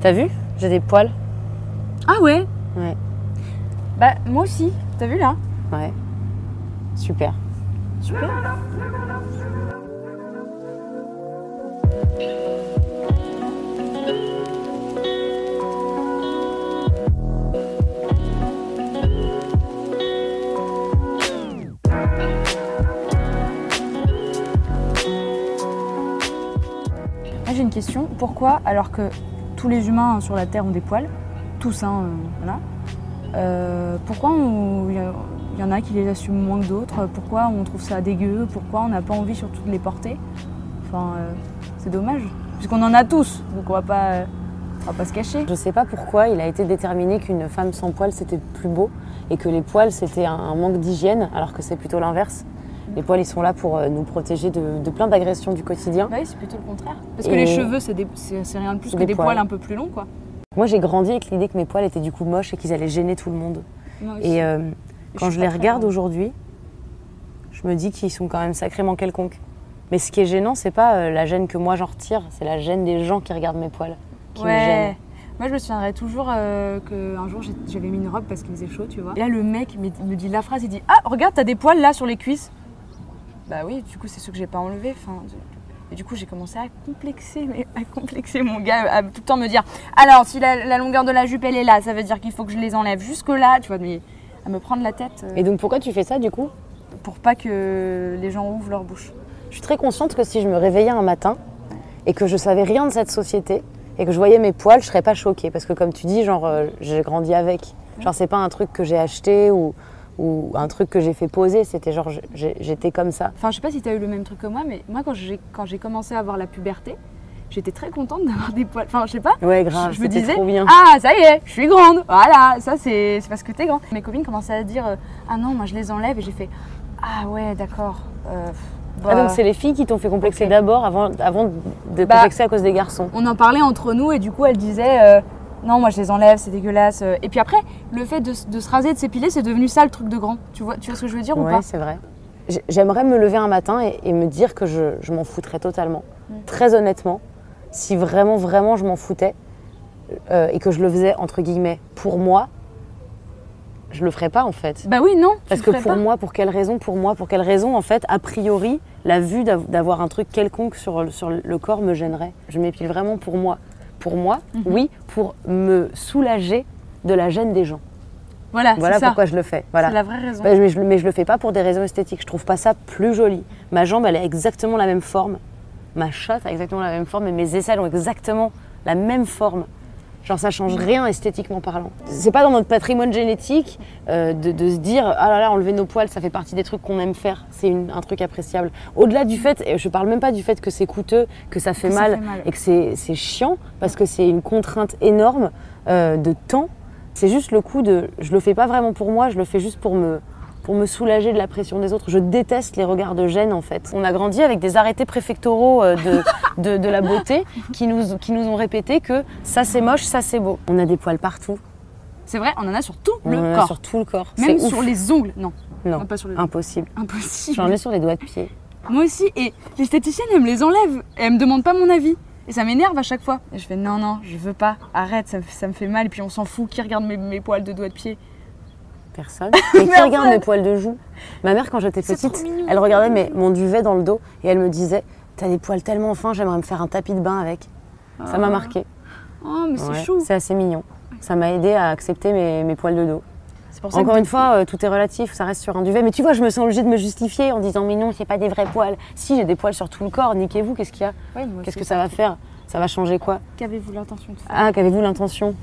T'as vu? J'ai des poils. Ah ouais? Ouais. Bah moi aussi, t'as vu là? Ouais. Super. Super. Moi j'ai une question. Pourquoi, alors que tous les humains sur la Terre ont des poils, tous, hein, euh, euh, pourquoi il y, en a qui les assument moins que d'autres? Pourquoi on trouve ça dégueu? Pourquoi on n'a pas envie surtout de les porter? Enfin, euh, c'est dommage, puisqu'on en a tous, donc on va pas, on va pas se cacher. Je sais pas pourquoi il a été déterminé qu'une femme sans poils c'était plus beau et que les poils c'était un manque d'hygiène alors que c'est plutôt l'inverse. Les poils ils sont là pour euh, nous protéger de, de plein d'agressions du quotidien. Bah oui, c'est plutôt le contraire. Parce que Et- les cheveux, c'est rien de plus que des des poils. poils. un peu plus longs, quoi. Moi j'ai grandi avec l'idée que mes poils étaient du coup moches et qu'ils allaient gêner tout le monde. Et euh, quand je les regarde aujourd'hui, je me dis qu'ils sont quand même sacrément quelconques. Mais ce qui est gênant, c'est pas euh, la gêne que moi j'en retire, c'est la gêne des gens qui regardent mes poils qui me ouais. gênent. Moi, je me souviendrai toujours euh, qu'un jour, j'avais mis une robe parce qu'il faisait chaud, tu vois. Et là, le mec me me dit la phrase, il dit Ah, regarde, t'as des poils là sur les cuisses. Bah oui, du coup, c'est ceux que j'ai pas enlevés. Enfin, et du coup, j'ai commencé à complexer, mais à complexer mon gars, à tout le temps me dire Alors, si la, la longueur de la jupe, elle est là, ça veut dire qu'il faut que je les enlève jusque-là, tu vois, mais à me prendre la tête euh, Et donc pourquoi tu fais ça du coup? Pour pas que les gens ouvrent leur bouche. Je suis très consciente que si je me réveillais un matin et que je savais rien de cette société et que je voyais mes poils, je serais pas choquée parce que comme tu dis, genre euh, j'ai grandi avec. Genre c'est pas un truc que j'ai acheté ou, ou un truc que j'ai fait poser, c'était genre j'étais comme ça. Enfin, je sais pas si tu as eu le même truc que moi, mais moi, quand j'ai, quand j'ai commencé à avoir la puberté, j'étais très contente d'avoir des poils. Enfin, je sais pas. Ouais grave, je me disais, trop bien. ah, ça y est, je suis grande. Voilà, ça, c'est, c'est parce que t'es grande. Mes copines commençaient à dire, euh, ah non, moi, je les enlève. Et j'ai fait, ah ouais, d'accord. Euh, Ah, bah, donc c'est les filles qui t'ont fait complexer d'abord avant, avant de Bah, complexer à cause des garçons. On en parlait entre nous, et du coup, elle disait, euh, non, moi, je les enlève, c'est dégueulasse. euh. Et puis après, le fait de, se raser, de s'épiler, c'est devenu ça le truc de grand. Tu vois, tu vois ce que je veux dire ou pas? c'est vrai. J'ai- J'aimerais me lever un matin et, et me dire que je, je m'en foutrais totalement. Mm. Très honnêtement, si vraiment, vraiment je m'en foutais euh, et que je le faisais entre guillemets pour moi, je le ferais pas en fait. Bah oui, non. Parce que pour pas. moi, pour quelle raison Pour moi, pour quelle raison En fait, a priori, la vue d'av- d'avoir un truc quelconque sur le corps me gênerait. Je m'épile vraiment pour moi. Pour moi, Mhm. oui, pour me soulager de la gêne des gens. Voilà, Voilà c'est ça. pourquoi je le fais. Voilà. C'est la vraie raison. Mais, je, mais je le fais pas pour des raisons esthétiques. Je trouve pas ça plus joli. Ma jambe, elle a exactement la même forme. Ma chatte a exactement la même forme et mes aisselles ont exactement la même forme. Genre, ça change rien esthétiquement parlant. C'est pas dans notre patrimoine génétique euh, de, de se dire ah là là, enlever nos poils, ça fait partie des trucs qu'on aime faire. C'est une- un truc appréciable. Au-delà du fait, et je parle même pas du fait que c'est coûteux, que ça fait, Que ça mal, fait mal. et que c'est c'est chiant parce que c'est une contrainte énorme euh, de temps. C'est juste le coup de. Je le fais pas vraiment pour moi, je le fais juste pour me, pour me soulager de la pression des autres. Je déteste les regards de gêne en fait. On a grandi avec des arrêtés préfectoraux euh, de, de, de la beauté qui nous, qui nous ont répété que ça c'est moche, ça c'est beau. On a des poils partout. C'est vrai, on en a sur tout On le en a corps. sur tout le corps. Même sur ouf. les ongles. Non, Non, non, pas sur les impossible. Impossible. J'en ai sur les doigts de pied. Moi aussi. Et l'esthéticienne, elle me les enlève. Et elle me demande pas mon avis. Et ça m'énerve à chaque fois. Et je fais non, non, je veux pas. Arrête, ça, me- ça me fait mal. Et puis on s'en fout. Qui regarde mes, mes poils de doigts de pied Personne. Mais qui regarde mes poils de joue Ma mère, quand j'étais petite, elle regardait mes- mon duvet dans le dos et elle me disait T'as des poils tellement fins, j'aimerais me faire un tapis de bain avec. Ça m'a Ah. marqué. Oh, mais c'est Ouais, chou. C'est assez mignon. Ça m'a aidé à accepter mes, mes poils de dos. C'est pour ça Encore une fois, euh, tout est relatif, ça reste sur un duvet. Mais tu vois, je me sens obligée de me justifier en disant Mais non, c'est pas des vrais poils. Si, j'ai des poils sur tout le corps, niquez-vous, qu'est-ce qu'il y a Qu'est-ce que ça va faire Ça va changer quoi Qu'avez-vous l'intention de faire? Ah, qu'avez-vous l'intention?